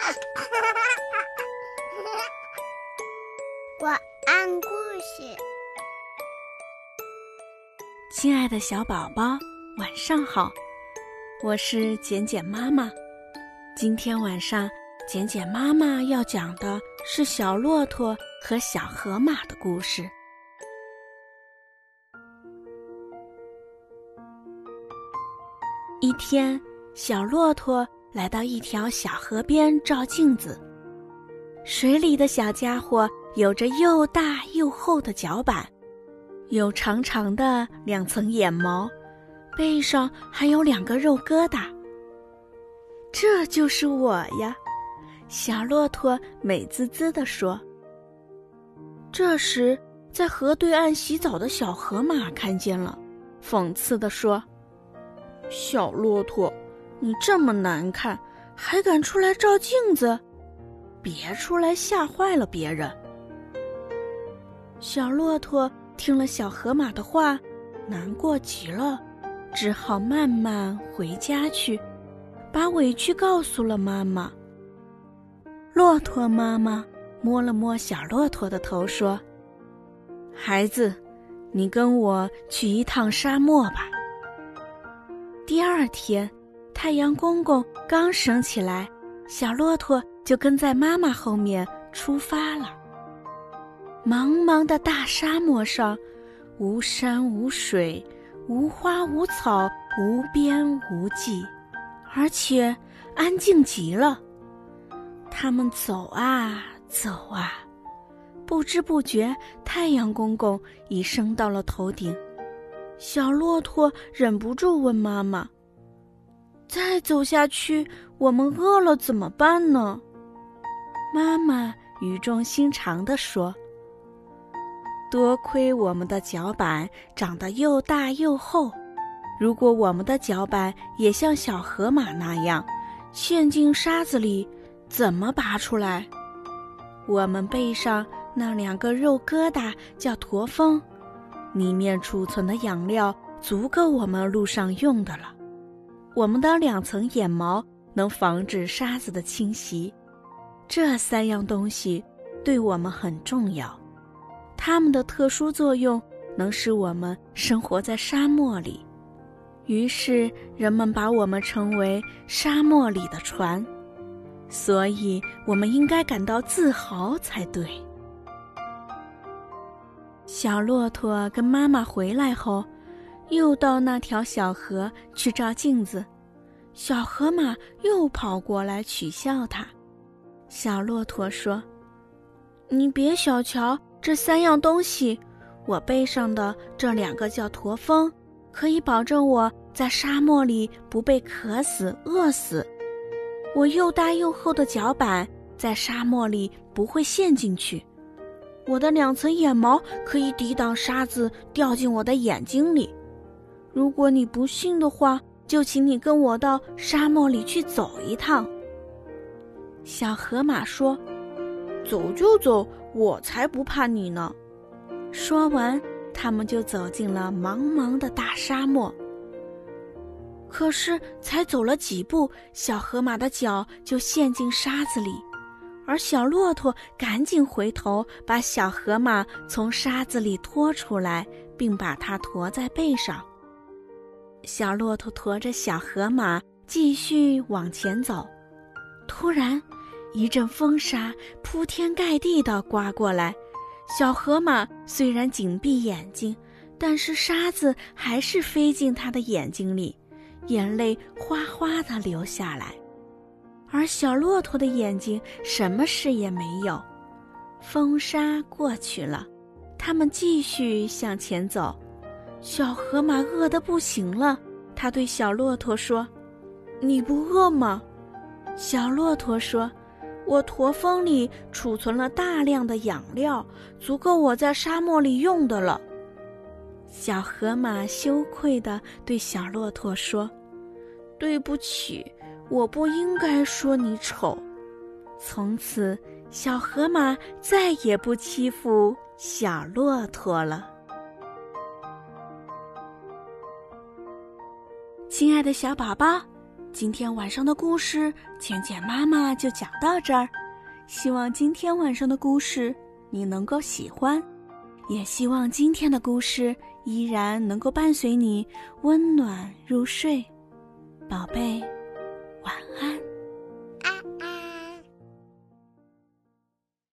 晚安故事，亲爱的小宝宝，晚上好，我是简简妈妈。今天晚上，简简妈妈要讲的是小骆驼和小河马的故事。一天，小骆驼来到一条小河边照镜子。水里的小家伙有着又大又厚的脚板，有长长的两层眼毛，背上还有两个肉疙瘩。这就是我呀，小骆驼美滋滋地说。这时，在河对岸洗澡的小河马看见了，讽刺地说。小骆驼，你这么难看，还敢出来照镜子？别出来吓坏了别人。小骆驼听了小河马的话，难过极了，只好慢慢回家去，把委屈告诉了妈妈。骆驼妈妈摸了摸小骆驼的头，说：“孩子，你跟我去一趟沙漠吧。”第二天，太阳公公刚升起来，小骆驼就跟在妈妈后面出发了。茫茫的大沙漠上，无山无水，无花无草，无边无际，而且安静极了。他们走啊走啊，不知不觉，太阳公公已升到了头顶。小骆驼忍不住问妈妈：“再走下去，我们饿了怎么办呢？”妈妈语重心长地说：“多亏我们的脚板长得又大又厚，如果我们的脚板也像小河马那样陷进沙子里，怎么拔出来？我们背上那两个肉疙瘩叫驼峰。”里面储存的养料足够我们路上用的了。我们的两层眼毛能防止沙子的侵袭，这三样东西对我们很重要。它们的特殊作用能使我们生活在沙漠里，于是人们把我们称为“沙漠里的船”。所以，我们应该感到自豪才对。小骆驼跟妈妈回来后，又到那条小河去照镜子。小河马又跑过来取笑它。小骆驼说：“你别小瞧这三样东西，我背上的这两个叫驼峰，可以保证我在沙漠里不被渴死、饿死。我又大又厚的脚板在沙漠里不会陷进去。”我的两层眼毛可以抵挡沙子掉进我的眼睛里。如果你不信的话，就请你跟我到沙漠里去走一趟。小河马说：“走就走，我才不怕你呢。”说完，他们就走进了茫茫的大沙漠。可是，才走了几步，小河马的脚就陷进沙子里。而小骆驼赶紧回头，把小河马从沙子里拖出来，并把它驮在背上。小骆驼驮着小河马继续往前走。突然，一阵风沙铺天盖地地刮过来。小河马虽然紧闭眼睛，但是沙子还是飞进他的眼睛里，眼泪哗哗地流下来。而小骆驼的眼睛什么事也没有，风沙过去了，他们继续向前走。小河马饿得不行了，他对小骆驼说：“你不饿吗？”小骆驼说：“我驼峰里储存了大量的养料，足够我在沙漠里用的了。”小河马羞愧地对小骆驼说：“对不起。”我不应该说你丑。从此，小河马再也不欺负小骆驼了。亲爱的小宝宝，今天晚上的故事，浅浅妈妈就讲到这儿。希望今天晚上的故事你能够喜欢，也希望今天的故事依然能够伴随你温暖入睡，宝贝。晚安